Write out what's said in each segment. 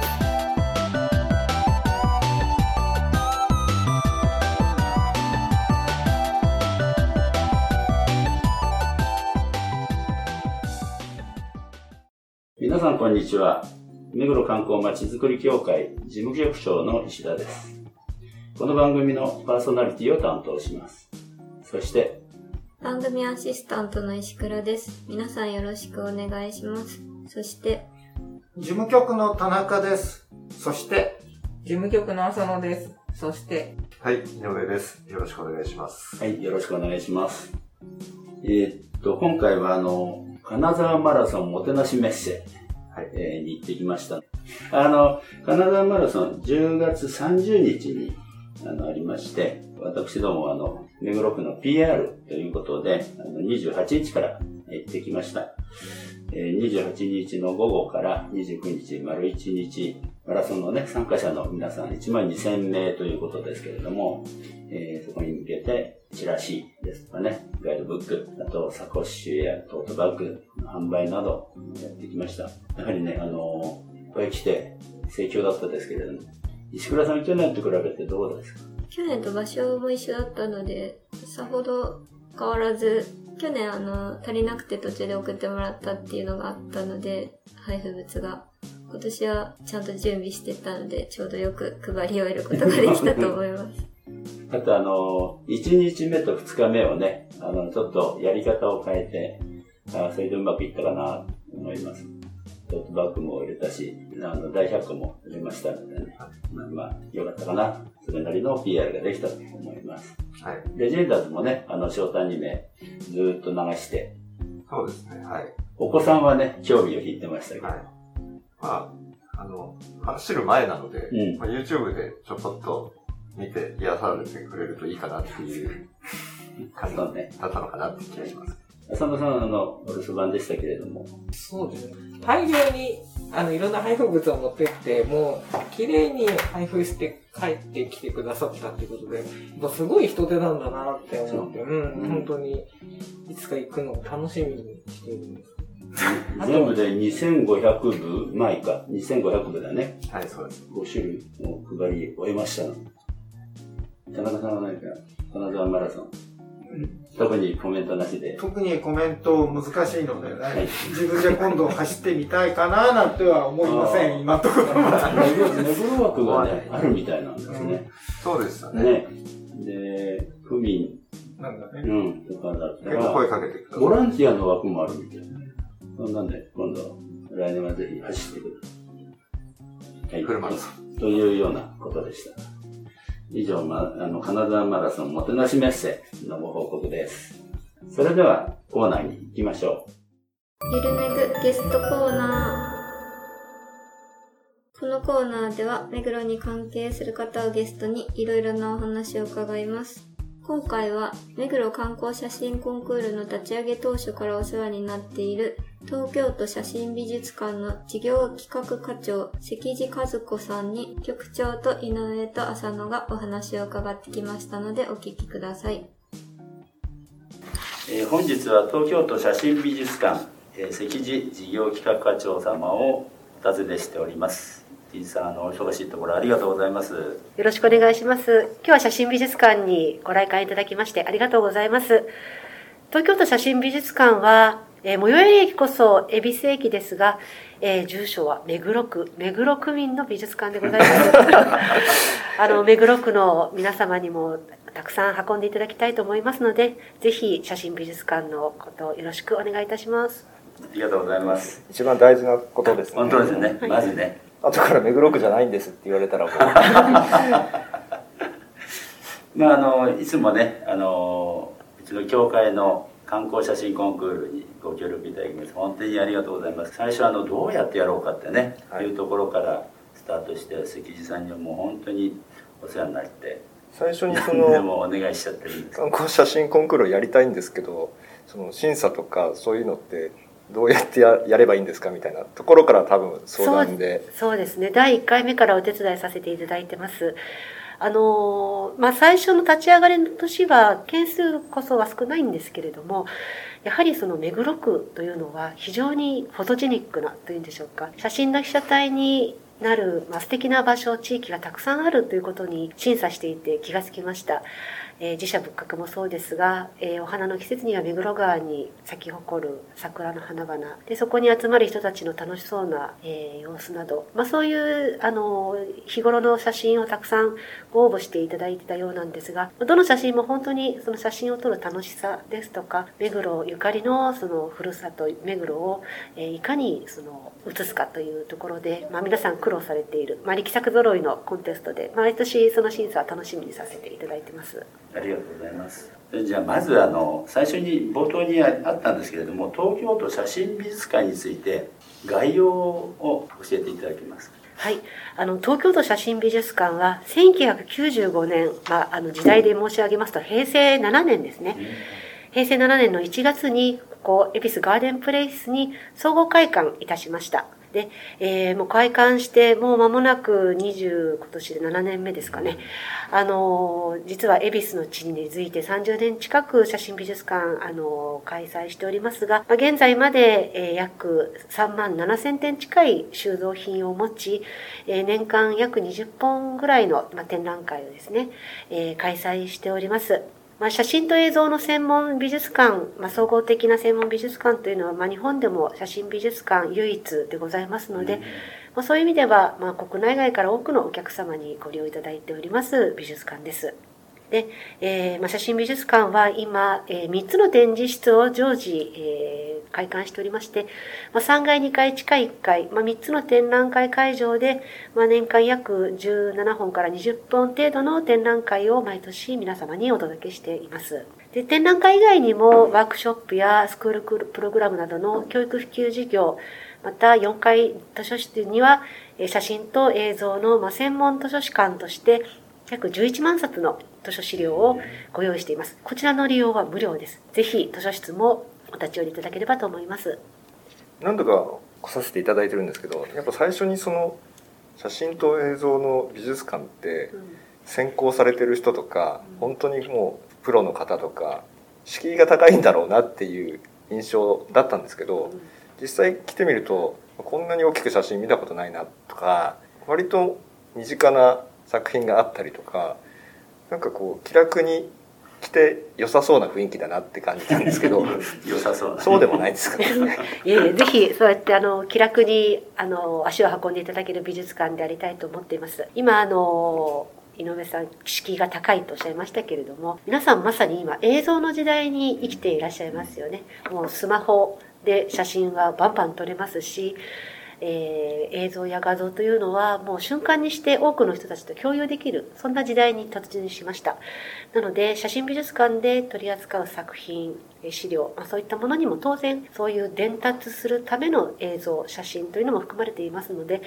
す。皆さんこんにちは。目黒観光まちづくり協会事務局長の石田です。この番組のパーソナリティを担当します。そして、番組アシスタントの石倉です皆さんよろしくお願いしますそして事務局の田中です。そして、事務局の浅野です。そして、はい、井上です。よろしくお願いします。はい、よろしくお願いします。えーっと、今回はあの、金沢マラソンもてなしメッセ、はいえーに行ってきました。あの、金沢マラソン10月30日にあのありまして、私どもあの、目黒区の PR ということで、あの28日から行ってきました。えー28日の午後から29日、丸1日、マラソンのね、参加者の皆さん1万2000名ということですけれども、えーそこに向けて、チラシですとかね、ガイドブック、あとサコッシュやトートバッグの販売などやってきました。やはりね、あのーいっぱい来て盛況だったですけれども、石倉さん去年と比べてどうですか？去年と場所も一緒だったのでさほど変わらず去年あの足りなくて途中で送ってもらったっていうのがあったので配布物が今年はちゃんと準備してたのでちょうどよく配り終えることができたと思います あとあの、1日目と2日目をね、あの、ちょっとやり方を変えて、あそれでうまくいったかなと思います。トートバッグも入れたし、あの、大百科も入れましたのでね、まあ、まあ、よかったかな。それなりの PR ができたと思います。はい。レジェンダーズもね、あの、ショートアニメ、ずーっと流して、そうですね。はい。お子さんはね、興味を引いてましたけど、はい。まあ、あの、走る前なので、うんまあ、YouTube でちょこっと見て癒されてくれるといいかなっていう感じ。だったのかなって気がします。浅野さんはあの、お留守番でしたけれども、そうですね。大量に、あの、いろんな配布物を持ってって、もう、綺麗に配布して帰ってきてくださったってことで、やっぱすごい人手なんだなって思って、うん、うん本当に、いつか行くのを楽しみにしてるんです。全部で2500部、前か、2500部だね。はい、そうです。5種類の配り終えましたの。田中さんは何か、金沢マラソン。特にコメントなしで。特にコメント難しいのではいね、自分で今度走ってみたいかななんては思いません、今のところは。目黒目黒枠がね、あるみたいなんですね。そうでしたね。ね。で、区民、なんだね。うん、とかだった結構声ら、かけて。ボランティアの枠もあるみたいな。そんなんで、今度、来年はぜひ走ってくる。はい。フルマラソというようなことでした。以上、ま、あの、金沢マラソンもてなしメッセのご報告です。それでは、コーナーに行きましょう。ゆるめぐゲストコーナー。このコーナーでは目黒に関係する方をゲストにいろいろなお話を伺います。今回は目黒観光写真コンクールの立ち上げ当初からお世話になっている東京都写真美術館の事業企画課長関地和子さんに局長と井上と浅野がお話を伺ってきましたのでお聞きください。う。えー本日は東京都写真美術館、えー、関地事業企画課長様をお尋ねしております。関地さん、あの、お忙しいところありがとうございます。よろしくお願いします。今日は写真美術館にご来館いただきましてありがとうございます。東京都写真美術館は、えー最寄り駅こそ恵比寿駅ですが、えー住所は目黒区、目黒区民の美術館でございます。あの、目黒区の皆様にもたくさん運んでいただきたいと思いますので、ぜひ写真美術館のことをよろしくお願いいたします。ありがとうございます。一番大事なことですね。本当ですね。まずね。後から目黒区じゃないんですって言われたらもう。まあ、あの、いつもね、あの、うちの協会の観光写真コンクールにご協力いただきまして、本当にありがとうございます。最初、あの、どうやってやろうかってね、はいいうところからスタートして、関地さんにはもう本当にお世話になって、最初にそ何 でのもお願いしちゃってるんです。観光写真コンクールをやりたいんですけど、その審査とかそういうのってどうやってややればいいんですかみたいなところから多分相談でそうですね。第1回目からお手伝いさせていただいてます。あのまあ、最初の立ち上がりの年は件数こそは少ないんですけれどもやはりその目黒区というのは非常にフォトジェニックなというんでしょうか写真の被写体になる、まあ、素敵な場所地域がたくさんあるということに審査していて気がつきました、えー自社仏閣もそうですが、えーお花の季節には目黒川に咲き誇る桜の花々。でそこに集まる人たちの楽しそうな、えー様子など、まあ、そういうあの日頃の写真をたくさんご応募していただいてたようなんですがどの写真も本当にその写真を撮る楽しさですとか目黒ゆかりのそのふるさと目黒を、えーいかにその写すかというところで、まあ、皆さん苦労されている、まあ、力作揃いのコンテストで毎年その審査は楽しみにさせていただいてます。ありがとうございます。じゃあまずあの最初に冒頭にああったんですけれども東京都写真美術館について概要を教えていただけますか？はい、あの東京都写真美術館は1995年、まあ、あの時代で申し上げますと平成7年ですね。平成7年の1月にここエピスガーデンプレイスに総合開館いたしました。で、えーもう開館してもう間もなく20今年で7年目ですかねあの実は恵比寿の地に根付いて30年近く写真美術館あの開催しておりますが、まあ、現在まで、えー約3万7000点近い収蔵品を持ち、えー年間約20本ぐらいの、まあ、展覧会をですね、えー開催しております。まあ、写真と映像の専門美術館、まあ、総合的な専門美術館というのは、まあ、日本でも写真美術館唯一でございますので、まあ、そういう意味では、まあ、国内外から多くのお客様にご利用いただいております美術館です。で、えーまあ、写真美術館は今、え3つの展示室を常時、えー開館しておりまして、まあ、3階、2階、地下1階、まあ、3つの展覧会会場で、まあ、年間約17本から20本程度の展覧会を毎年皆様にお届けしています。で展覧会以外にもワークショップやスクールプログラムなどの教育普及事業、また4階図書室には写真と映像の専門図書館として約11万冊の図書資料をご用意しています。こちらの利用は無料です。ぜひ図書室もお立ち寄りいただければと思います。何度か来させていただいてるんですけどやっぱ最初にその写真と映像の美術館って専攻されてる人とか本当にもうプロの方とか敷居が高いんだろうなっていう印象だったんですけど実際来てみるとこんなに大きく写真見たことないなとか割と身近な作品があったりとかなんかこう気楽に来て良さそうな雰囲気だなって感じたんですけど 良さそうな。そうでもないですか？ね。いえいえ、ぜひそうやってあの気楽にあの足を運んでいただける美術館でありたいと思っています。今あの井上さん敷居が高いとおっしゃいましたけれども皆さんまさに今映像の時代に生きていらっしゃいますよねもうスマホで写真はバンバン撮れますし、えー映像や画像というのはもう瞬間にして多くの人たちと共有できるそんな時代に突入しましたなので写真美術館で取り扱う作品資料、まあ、そういったものにも当然そういう伝達するための映像写真というのも含まれていますので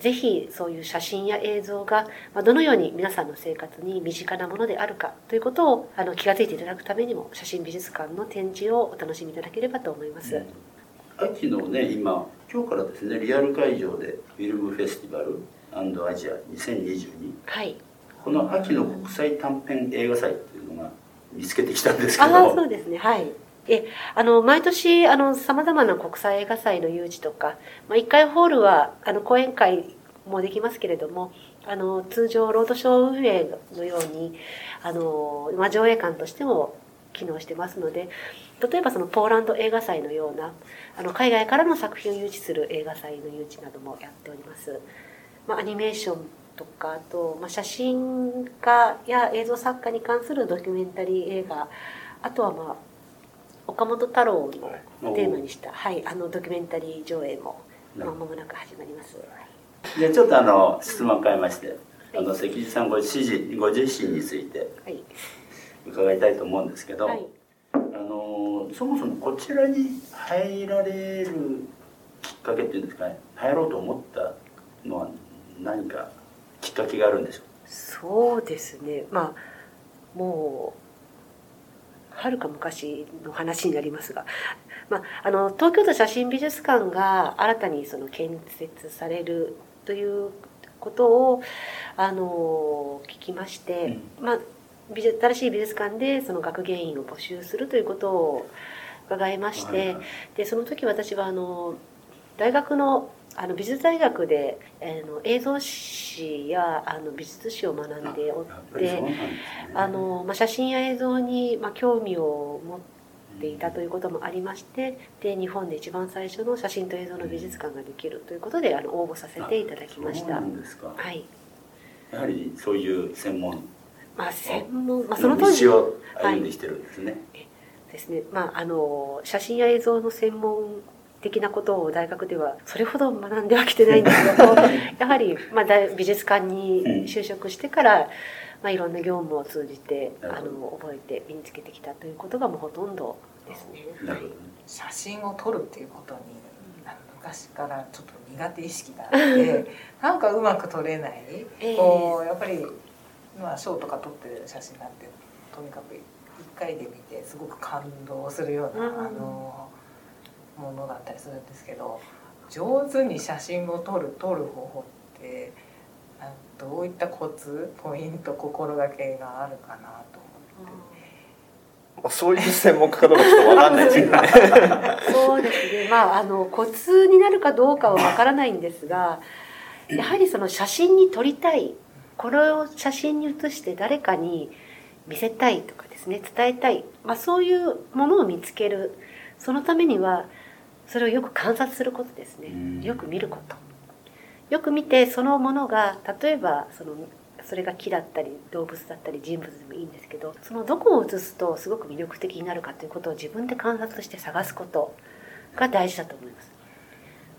ぜひそういう写真や映像がまどのように皆さんの生活に身近なものであるかということをあの気が付いていただくためにも写真美術館の展示をお楽しみいただければと思います。秋のね今今日からですねリアル会場でフィルムフェスティバルアジア2022はい。この秋の国際短編映画祭っていうのが見つけてきたんですけああそどうですね。はい。えあの毎年あのさまざまな国際映画祭の誘致とか、まあ、1回ホールはあの講演会もできますけれどもあの通常ロードショー運営のようにあの、まあ、上映館としても機能してますので例えばそのポーランド映画祭のようなあの海外からの作品を誘致する映画祭の誘致などもやっております。まあ、アニメーションとかあと、まあ、写真家や映像作家に関するドキュメンタリー映画あとはまあ岡本太郎のテーマにした、はい、あのドキュメンタリー上映もまもなく始まります。じゃあちょっとあの質問変えましてあの関地さんご自身ご自身についてはい、伺いたいと思うんですけど、はいそもそもこちらに入られるきっかけっていうんですかね。入ろうと思ったのは何かきっかけがあるんでしょそうですね。まあもうはるか昔の話になりますが、まあ、あの東京都写真美術館が新たにその建設されるということをあの聞きまして、まあ、美術新しい美術館でその学芸員を募集するということを伺いまして、でその時私はあの大学のあの美術大学で、えーの映像史やあの美術史を学んでおってあの、まあ、写真や映像に、まあ、興味を持っていたということもありましてで日本で一番最初の写真と映像の美術館ができるということであの応募させていただきました。なんですか。はいやはりそういう専門まあ、専門、まあ、そのの当時道を歩んできてるんですね。ですね、まあ、あの写真や映像の専門的なことを大学ではそれほど学んではきてないんですけど やはり、まあ、大美術館に就職してから、まあ、いろんな業務を通じてあの覚えて身につけてきたということがもうほとんどですね。ね。写真を撮るっていうことに昔からちょっと苦手意識があって なんかうまく撮れない、ええこうやっぱり、まあ、ショーとか撮ってる写真なんてとにかく一回で見てすごく感動するような、うんあのものだったりするんですけど上手に写真を撮る撮る方法ってどういったコツポイント心がけがあるかなと思って。まあ、そういう専門家かどうかちょっとわかんないですけどね。そうですね。まあ、あの、コツになるかどうかはわからないんですが、やはりその写真に撮りたい、これを写真に写して誰かに見せたいとかですね、伝えたい、まあそういうものを見つける。そのためには、それをよく観察することですねうん。よく見ること。よく見て、そのものが、例えば、その、それが木だったり動物だったり人物でもいいんですけどそのどこを写すとすごく魅力的になるかということを自分で観察して探すことが大事だと思います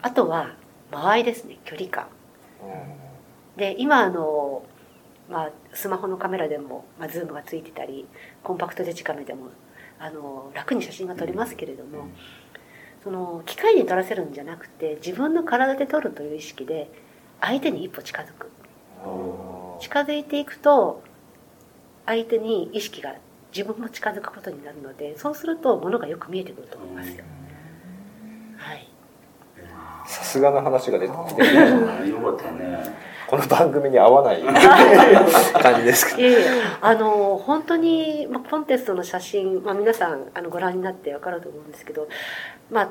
あとは間合いですね距離感で今あの、まあ、スマホのカメラでも、まあ、ズームがついてたりコンパクトデジカメでもあの楽に写真が撮れますけれどもその機械に撮らせるんじゃなくて自分の体で撮るという意識で相手に一歩近づく。近づいていくと相手に意識が自分も近づくことになるのでそうすると物がよく見えてくると思いますよ。はい、さすがの話が出てきて、あよかったね。この番組に合わない。感じですけいえいえ。あの本当に、まあ、コンテストの写真、まあ、皆さんあのご覧になって分かると思うんですけど、まあ、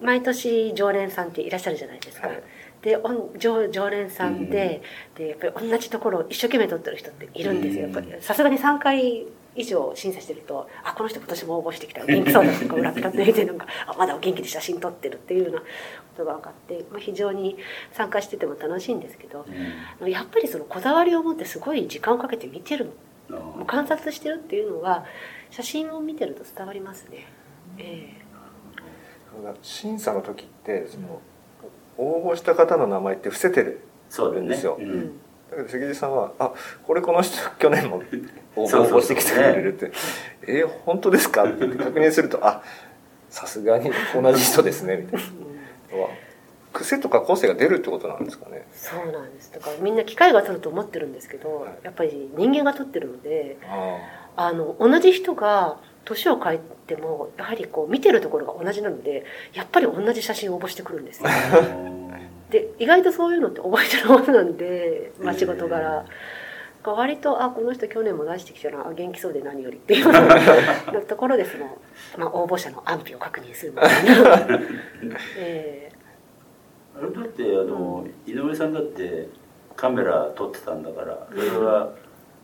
毎年常連さんっていらっしゃるじゃないですか。はい。でおん常常連さんで,、でやっぱり同じところを一生懸命撮ってる人っているんですよ。やっぱりさすがに3回以上審査してるとあこの人今年も応募してきた。ら元気そうだとか裏ペラっててなんかあまだお元気で写真撮ってるっていうようなことが分かって、まあ、非常に参加してても楽しいんですけどやっぱりそのこだわりを持ってすごい時間をかけて見てるうんもう観察してるっていうのは写真を見てると伝わりますね。えど審査の時ってその応募した方の名前って伏せてるそうだよね。ですよだけど関地さんは「あこれこの人 去年も応募してきてくれる」って「えー本当ですか?」って言って確認すると「あさすがに同じ人ですね」みたいな。のは。癖とか個性が出るってことなんですかね。そうなんです。だからみんな機械が撮ると思ってるんですけど、はい。やっぱり人間が撮ってるのでああの同じ人が年を変えてもやはりこう見てるところが同じなのでやっぱり同じ写真を応募してくるんですよ。で意外とそういうのって覚えてるものなんで、まあ、仕事柄。が割とあこの人去年も出してきたなあ元気そうで何よりっていう ところでその、まあ、応募者の安否を確認するみたいな、えあれだってあの、井上さんだってカメラ撮ってたんだからそれは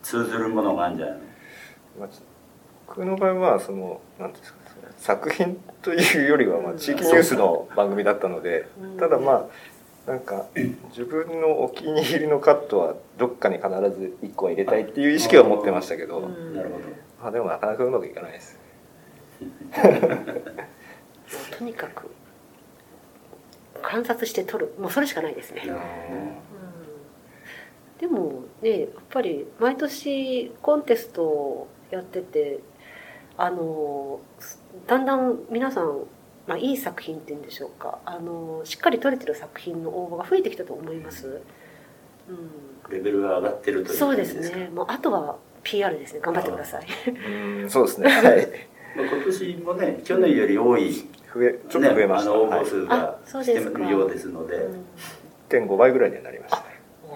通ずるものがあるんじゃないの？まあ僕の場合はその何ていうんですか作品というよりはまあ地域ニュースの番組だったのでうん。ただまあなんか自分のお気に入りのカットはどっかに必ず1個は入れたいっていう意識は持ってましたけど、なるほど。まあ、でもなかなかうまくいかないです。とにかく観察して撮る。もうそれしかないですね、うん。でもねやっぱり毎年コンテストをやっててあのだんだん皆さん、まあ、いい作品っていうんでしょうか。あのしっかり撮れてる作品の応募が増えてきたと思います、うん、レベルが上がってるというそうですね。もうあとは PR ですね。頑張ってください。うんそうですね。はい。まあ今年もね、去年より多い、増えちょっと増えました、ね、あの応はい。募数があそうしてですか。るようですので、うん1.5倍ぐらいにはなりましたね。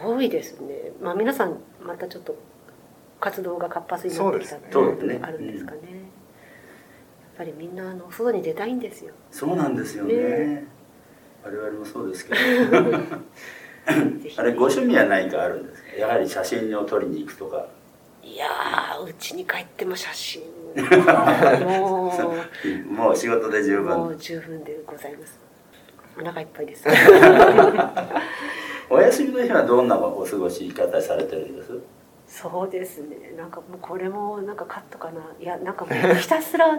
多いですね。まあ皆さんまたちょっと活動が活発になってきたっていうそうです。ねことがあるんですかねぱりみんなあの外に出たいんですよ。そうなんですよね。ね。我々もそうですけど。あれ、ご趣味は何かあるんですか？やはり写真を撮りに行くとか。いやーうちに帰っても写真。も もう仕事で十うも分。う十分でございます。お腹いっぱいです。お休みの日はどんなお過ごし方されてるんです？そうですね。なんかもうこれもなんかカットかな。いやなんかもうひたすら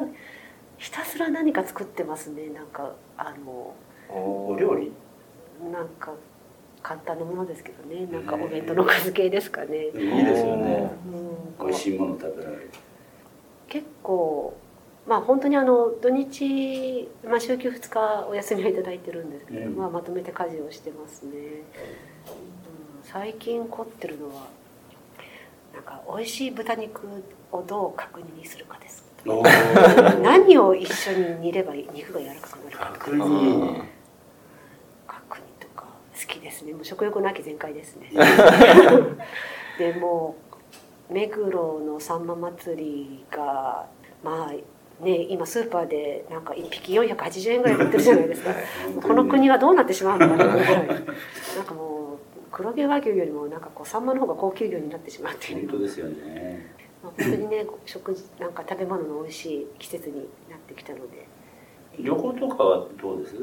ひたすら何か作ってますね。なんかあのお料理？なんか簡単なものですけどね。なんかお弁当のおかず系ですかね、いいですよね。うん、美味しいもの食べられる。結構まあ本当にあの土日、まあ、週休2日お休みをいただいてるんですけど、うん。まあ、まとめて家事をしてますね、うん、最近凝ってるのはなんか美味しい豚肉をどう角煮にするかです 何を一緒に煮れば肉が柔らかくなるかとか。角煮。角煮とか好きですね。もう食欲の秋全開ですね。でもう目黒のさんま祭りがまあね今スーパーでなんか1匹480円ぐらいで売ってるじゃないですか。この国はどうなってしまうのかなぐらい。なんかもう黒毛和牛よりもなんかこうサンマの方が高級魚になってしまって。いる本当ですよね。まあ、本当にね食事なんか食べ物の美味しい季節になってきたので。旅行とかはどうです？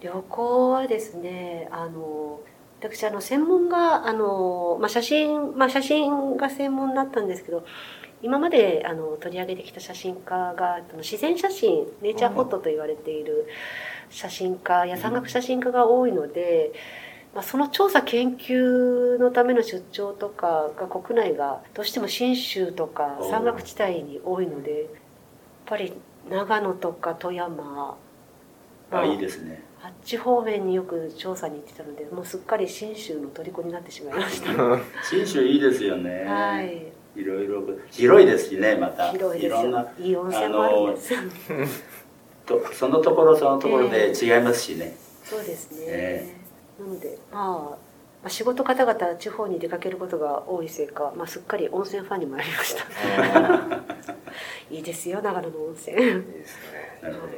旅行はですねあの私あの専門があの、まあ、写真、まあ、写真が専門だったんですけど今まであの取り上げてきた写真家が自然写真ネイチャーフォトと言われている写真家や山岳写真家が多いので、まあ、その調査研究のための出張とかが国内がどうしても信州とかお山岳地帯に多いのでやっぱり長野とか富山あ、いいですね。あっち方面によく調査に行ってたのでもうすっかり信州の虜になってしまいました 信州いいですよね。はいいろいろ広いですしね、また。広いですろんなよいい温泉もあるんです とそのところそのところで違いますしね。そうですね、えなので、まあ、まあ仕事方々地方に出かけることが多いせいか、まあ、すっかり温泉ファンにもなりました。いいですよ長野の温泉。はいいいですね。なるほど。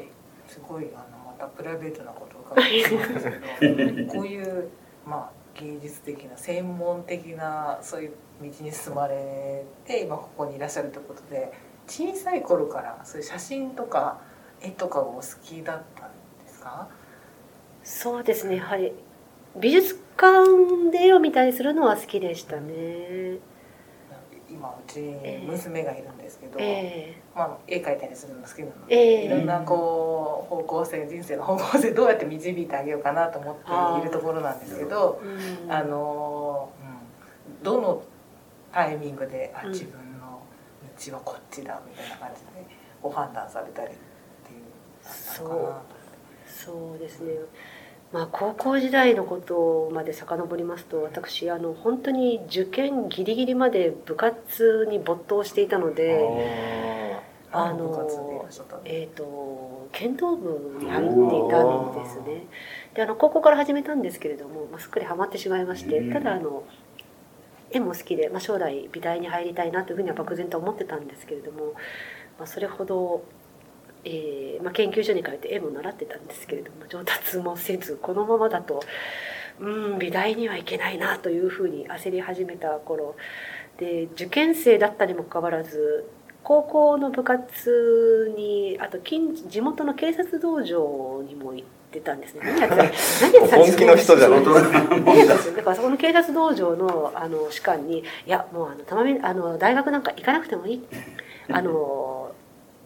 すごいあのまたプライベートなことを伺ってしまうんですけど こういう、まあ、芸術的な専門的なそういう道に進まれて今ここにいらっしゃるということで小さい頃からそういう写真とか絵とかがお好きだったんですか？そうですねやはり美術館で絵を見たりするのは好きでしたね。今うち娘がいるんですけど、えまあ、絵描いたりするの好きなのえで、えいろんなこう方向性人生の方向性どうやって導いてあげようかなと思っているところなんですけどえうん。あの、うん、どのタイミングであうん自分の道はこっちだみたいな感じでご判断されたりっていうあったのかなとそうですねまあ高校時代のことまで遡りますと私あの本当に受験ギリギリまで部活に没頭していたのであ何のえー、と剣道部に入っていたんですね。であの高校から始めたんですけれども、まあ、すっかりハマってしまいましてうん。ただあの絵も好きで、まあ、将来美大に入りたいなというふうには漠然と思ってたんですけれども、まあ、それほど、えーまあ、研究所に通って絵も習ってたんですけれども上達もせずこのままだとうん美大には行けないなというふうに焦り始めた頃。で受験生だったにもかかわらず高校の部活にあと近地元の警察道場にも行ってたんですね。何やってた本気の人じゃなだからそこの警察道場のあの士官に「いやもうあのたまみあの大学なんか行かなくてもいい」あの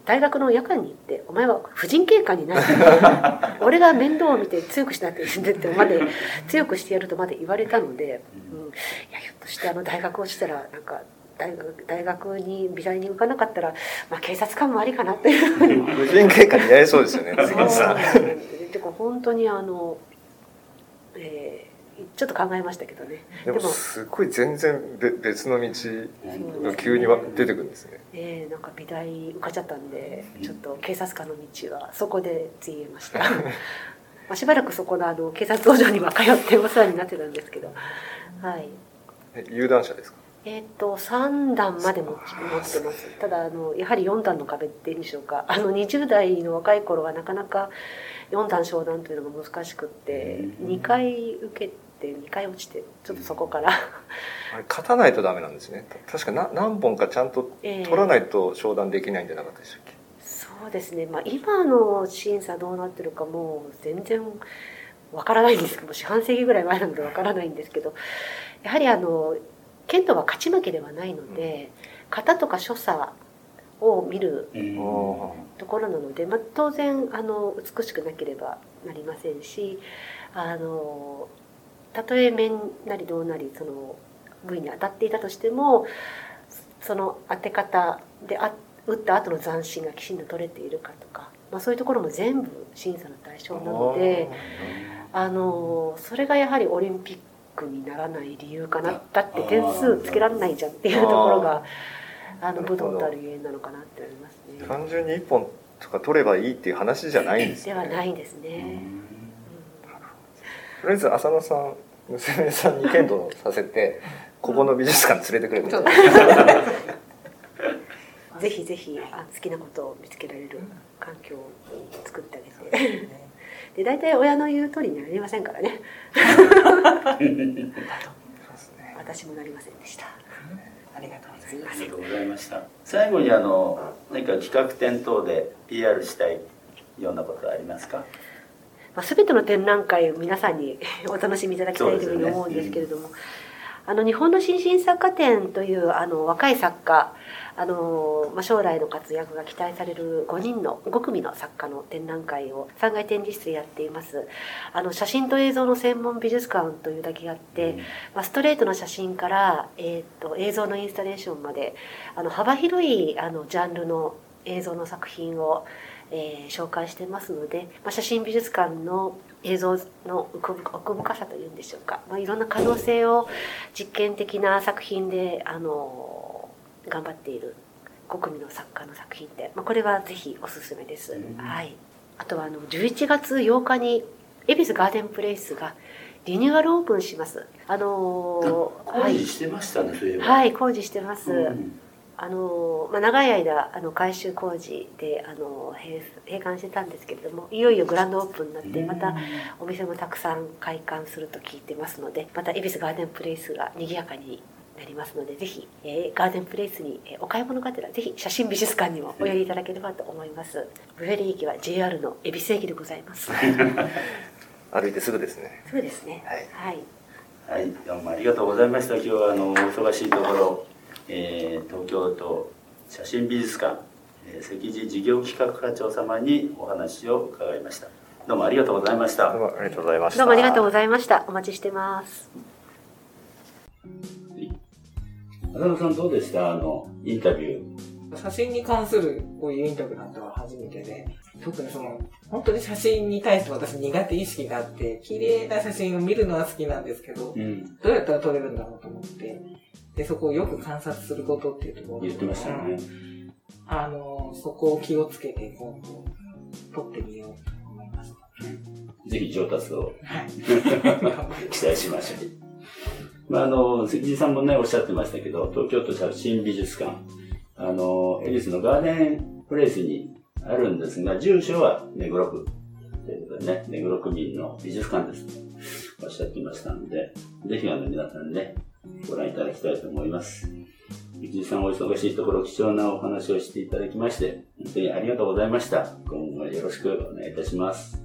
大学の夜間に行ってお前は婦人警官になる 俺が面倒を見て強くしなって言ってまで強くしてやるとまで言われたので、うん、いやひょっとしてあの大学をしたらなんか大学大学に美大に行かなかったら、まあ、警察官もありかなというふうに。婦人警官にやりそうですよね。そうんなんで 本当にあの、えーちょっと考えましたけどね。でもすごい全然べ別の道が急にわ出てくるんですね。えー、なんか美大受かっちゃったんでちょっと警察官の道はそこでついました。まあしばらくそこのあの警察道場には通ってお世話になってたんですけどはい。え有段者ですか？えっ、と3段まで持ち持ってます。ただあのやはり4段の壁っていうんでしょうか。あの20代の若い頃はなかなか4段昇段というのが難しくって2回受けて2回落ちてちょっとそこから。あれ勝たないとダメなんですね。確かな何本かちゃんとえー取らないと商談できないんじゃなかったでしたっけ、そうですね、まあ、今の審査どうなってるかもう全然わからないんですけど四半世紀ぐらい前なのでわからないんですけどやはりあの剣道は勝ち負けではないので型とか所作を見るところなので、まあ、当然あの美しくなければなりませんしあのたとえ面なりどうなりその部位に当たっていたとしてもその当て方であ打った後の斬新がきちんと取れているかとか、まあ、そういうところも全部審査の対象なのであのそれがやはりオリンピックにならない理由かなだって点数つけられないじゃんっていうところがあの武道とあるゆえんなのかなって思いますね。単純に1本とか取ればいいっていう話じゃないんですねはないですね。とりあえず浅野さん娘さんに剣道させてここの美術館連れてくれるちょっとぜひぜひあ好きなことを見つけられる環境を作ってあげて。で大体親の言う通りになりませんからね。私もなりませんでした。ありがとうございますありがとうございました。最後にあの何か企画展等で PR したいようなことはありますか？まあ、全ての展覧会を皆さんに お楽しみいただきたいというふうに思うんですけれども、あの日本の新進作家展というあの若い作家あの、まあ、将来の活躍が期待される5人の5組の作家の展覧会を3階展示室でやっています。あの写真と映像の専門美術館というだけあって、まあ、ストレートの写真から、えー、と映像のインスタレーションまであの幅広いあのジャンルの映像の作品をえー紹介してますので、まあ、写真美術館の映像の奥深さというんでしょうか、まあ、いろんな可能性を実験的な作品であの頑張っている5組の作家の作品で、まあ、これはぜひおすすめです、うん。はい、あとはあの11月8日に恵比寿ガーデンプレイスがリニューアルオープンします。あのー工事してましたね、そうい。はい工事してます、うんあのまあ、長い間あの改修工事であの閉閉館してたんですけれどもいよいよグランドオープンになってまたお店もたくさん開館すると聞いてますのでまた恵比寿ガーデンプレイスが賑やかになりますのでぜひ、えーガーデンプレイスに、えーお買い物がてらぜひ写真美術館にもお寄りいただければと思います。最寄り駅は JR の恵比寿駅でございます。歩いてすぐですね。そうですね。はい。はい、はい、どうもありがとうございました。今日はあのお忙しいところ、えー東京都写真美術館、えー関地事業企画課長様にお話を伺いました。どうもありがとうございました。どう。もありがとうございました。どうもありがとうございました。お待ちしてます。浅野さんどうでした？あのインタビュー。写真に関するこういうインタビューなんてのは初めてで、特にその、本当に写真に対して私苦手意識があって、綺麗な写真を見るのは好きなんですけど、うん、どうやったら撮れるんだろうと思って、で、そこをよく観察することっていうところ言ってましたよね。あの、そこを気をつけて、今度、撮ってみようと思いました。ぜひ上達をはい。期待しましょう。まあ、あの、関地さんもね、おっしゃってましたけど、東京都写真美術館、あの、恵比寿のガーデンプレイスにあるんですが、住所は目黒区ということでね、目黒区民の美術館ですとおっしゃってましたので、ぜひあの皆さんね、ご覧いただきたいと思います。関地さんお忙しいところ貴重なお話をしていただきまして、本当にありがとうございました。今後もよろしくお願いいたします。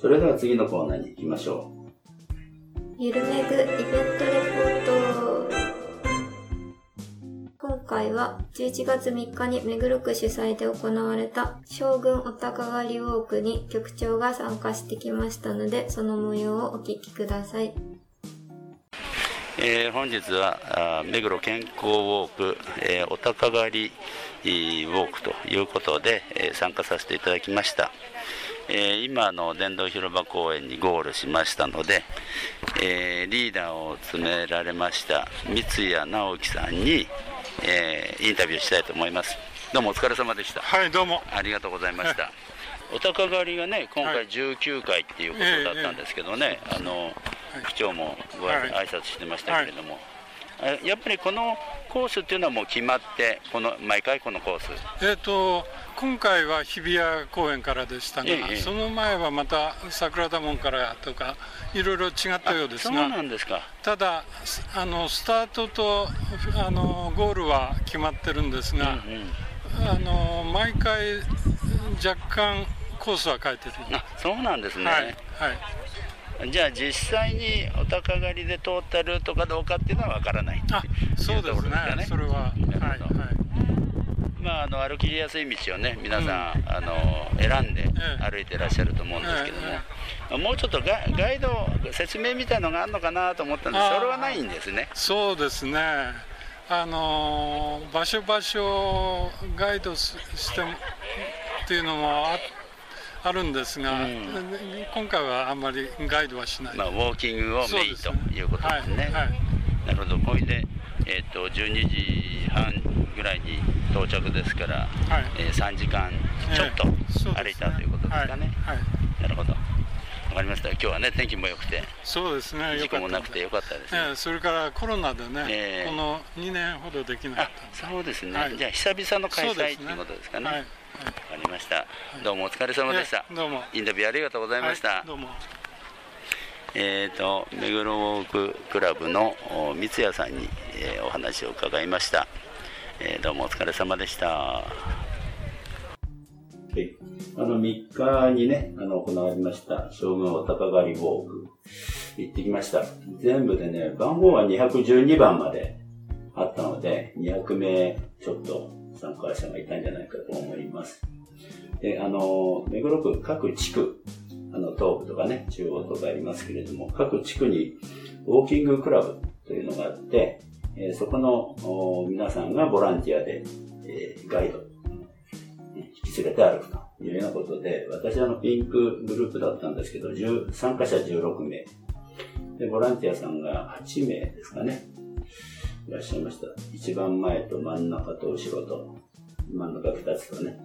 それでは次のコーナーに行きましょう。ゆるめぐイベントレポート今回は11月3日に目黒区主催で行われた将軍お高狩りウォークに局長が参加してきましたのでその模様をお聞きくださいえー本日は目黒健康ウォーク、えーお高狩りえーウォークということで、えー参加させていただきました、えー今の電動広場公園にゴールしましたので、えーリーダーを務められました三谷直樹さんに、えーインタビューしたいと思いますどうもお疲れ様でしたはい、どうも。ありがとうございました。お高狩りがね、今回19回っていうことだったんですけどね、あの、区長もご挨拶してましたけれども、あやっぱりこのコースっていうのはもう決まって、この毎回このコース？えっ、と、今回は日比谷公園からでしたが、ええその前はまた桜田門からとか、いろいろ違ったようですそうが、なんですか。ただ、すあのスタートとあのゴールは決まってるんですが、あの毎回、若干コースは変えてる。あ、そうなんですね。はい、はい。じゃあ実際にお高狩りで通ったルートかどうかっていうのはわからない。あ、そうですね。それは、はい、はい。まあ、あの歩きやすい道をね皆さん、あの選んで歩いてらっしゃると思うんですけども、もうちょっとガガイド説明みたいのがあるのかなと思ったんですそれはないんですねそうですね。あのー場所場所をガイドすしてもっていうのもああるんですが、今回はあんまりガイドはしない。まあ、ウォーキングをメインということですね。なるほど、これで、えっと12時半ぐらいに到着ですから、えー3時間ちょっと歩いたということですかね。なるほど。わかりました。今日はね、天気も良くて、そうですね。事故もなくて良かったですね。ええそれからコロナでね、ええこの2年ほどできなかったそうですね。はいじゃあ久々の開そうですね催ということですかね。はいわかりました。どうもお疲れ様でした。ええどうもインタビューありがとうございました。はいどうも。えー、と目黒ウォーククラブのお三谷さんに、えーお話を伺いました、えーどうもお疲れ様でしたはい、あの3日にねあの行われました将軍お高狩りウォーク行ってきました。全部でね番号は212番まであったので200名ちょっと参加者がいたんじゃないかと思います。であの目黒区各地区あの、東部とかね、中央とかありますけれども、各地区にウォーキングクラブというのがあって、えーそこの皆さんがボランティアで、えーガイド、ね引き連れて歩くというようなことで、私はあのピンクグループだったんですけど、参加者16名。で、ボランティアさんが8名ですかね。いらっしゃいました。一番前と真ん中と後ろと、真ん中2つとね、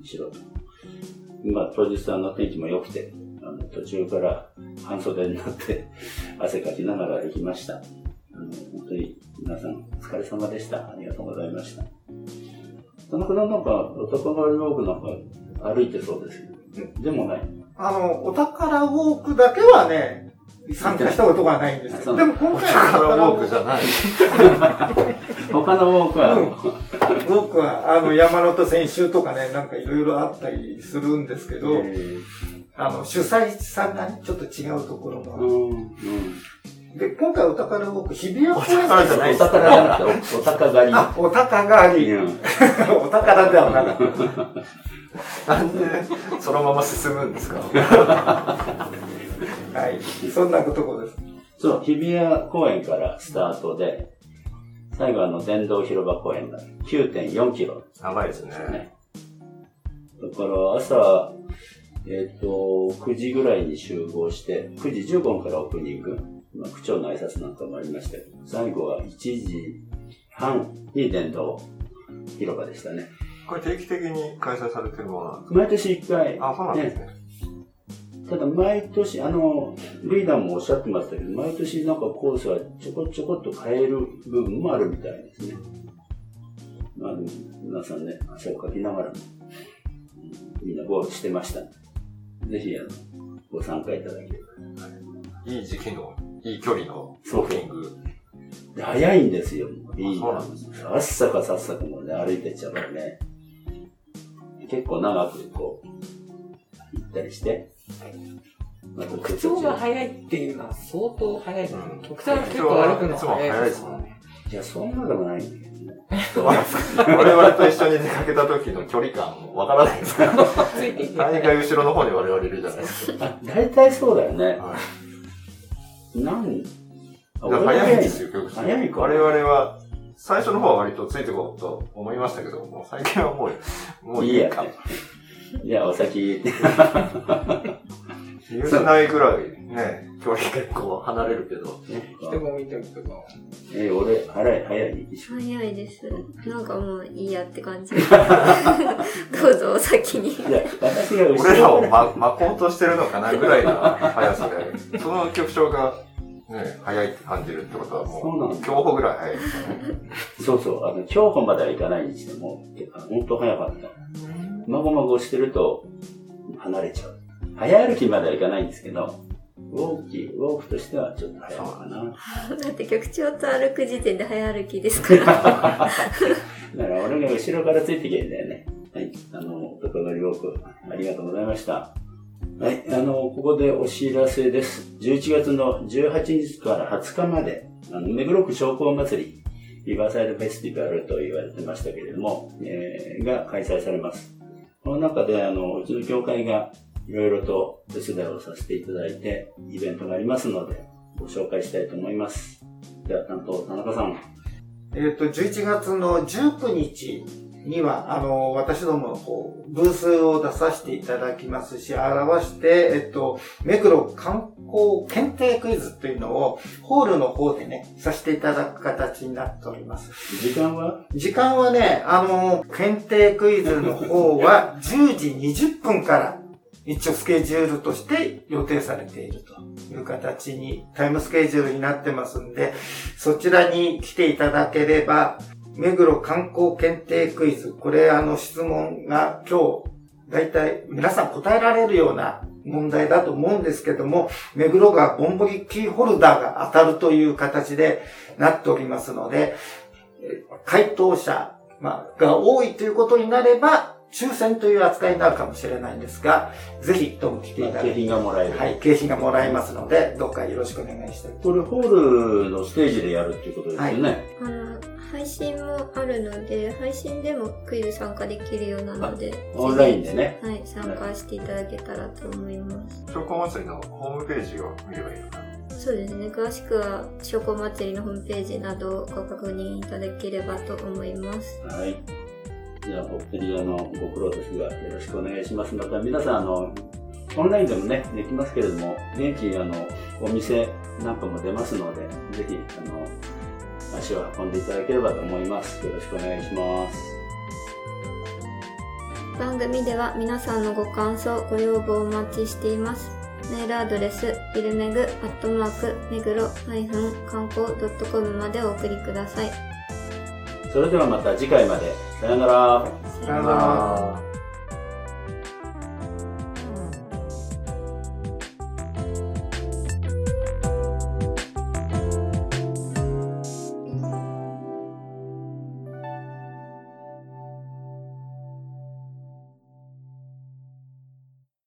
後ろと。まあ、当日の天気も良くて、あの途中から半袖になって 汗かきながら行きました。あの本当に皆さんお疲れ様でした。ありがとうございました。田中さんなんか、お高狩りウォークなんか歩いてそうですけど、でもない。あの、お宝ウォークだけはね、参加したことがないんですよ。でも今回のお宝ウォークじゃない。他のウォークは、ウォークは、あの、山手線集とかね、なんかいろいろあったりするんですけど、あの、主催さんがね、ちょっと違うところもある。で、今回お宝ウォーク、日比谷公園お宝じゃないですお宝じゃなくておお宝狩りあ、お宝狩り。お宝ではなかった。なんで、そのまま進むんですか？はい。そんなとこです。そう、日比谷公園からスタートで、最後あの、電動広場公園が9.4キロ。長いですね。だから朝、えっ、と、9時ぐらいに集合して、9時15分からオープニング、まあ、区長の挨拶なんかもありましたけど、最後は1時半に電動広場でしたね。これ定期的に開催されてるものなんです毎年1回、あ、そうなんですね。ただ毎年、あの、リーダーもおっしゃってましたけど、毎年なんかコースはちょこちょこっと変える部分もあるみたいですね。まあ、皆さんね、汗をかきながらも、みんなゴールしてました。ぜひ、あの、ご参加いただければ。いい時期の、いい距離のウそうォーキング。で早いんですよ。いいそうなんですさっさかさっさかもうね、歩いてっちゃうからね。結構長くこう、行ったりして。また特徴が早いっていうのは相当早いですね。特徴が結構歩くの早いですもんね。いや、そんなでもないんだけどね。我々と一緒に出かけた時の距離感、わからないです から。大概後ろの方に我々いるじゃないですか。あ、大体そうだよね。なんあだから早いんですよ、結構早いか。我々は、最初の方は割とついてこうと思いましたけど、もう最近はもう、もういいか。じゃあお先。見失ないぐらいね、距離結構離れるけど。人混みとか。えー、俺、早い、早い？早いです。なんかもういいやって感じ。どうぞお先に。いや、私が俺らをま巻こうとしてるのかなぐらいの速さで、その曲調がね、早いって感じるってことはもう、競歩ぐらい早いですよね。そうそう、あの、競歩まではいかないにしても、本当早かった。まごまごしてると、離れちゃう。早歩きまではいかないんですけど、ウォーキー、ウォークとしてはちょっと早いかな。だって局長と歩く時点で早歩きですから。だから俺が後ろからついてきけんだよね。はい。あの、男のりウォーク、ありがとうございました。はい、あの、ここでお知らせです。11月の18日から20日まで、あの、目黒区商工祭り、リバーサイドフェスティバルと言われてましたけれども、えー、が開催されます。この中で、あの、うちの協会がいろいろと手伝いをさせていただいて、イベントがありますので、ご紹介したいと思います。では、担当、田中さん。えっ、ー、と、11月の19日には、あの、私どものこう、ブースを出させていただきますし、表して、えっと、目黒観光検定クイズというのを、ホールの方でね、させていただく形になっております。時間は？時間はね、あの、検定クイズの方は、10時20分から一応スケジュールとして予定されているという形に、タイムスケジュールになってますんで、そちらに来ていただければ、目黒観光検定クイズ、これあの質問が今日、だいたい皆さん答えられるような問題だと思うんですけども、目黒川ボンボリキーホルダーが当たるという形でなっておりますので、回答者、が多いということになれば、抽選という扱いになるかもしれないんですが、ぜひとも来ていただいて。景品がもらえる。はい、景品がもらえますので、どうかよろしくお願いしたい。これホールのステージでやるっていうことですよね。はい、あの、配信もあるので、配信でもクイズ参加できるようなので、オンラインでね。はい、参加していただけたらと思います。商工祭りのホームページを見ればいいのかなそうですね。詳しくは、商工祭りのホームページなどをご確認いただければと思います。はい。じゃあ、お二人、あの、ご苦労ですが、よろしくお願いします。また、皆さん、あの、オンラインでもね、できますけれども、現地、あの、お店なんかも出ますので、ぜひ、あの、足を運んでいただければと思います。よろしくお願いします。番組では皆さんのご感想、ご要望をお待ちしています。メールアドレス、ビルメグ、アットマーク、目黒、観光 .com までお送りください。それではまた次回まで。さよなら。さよなら。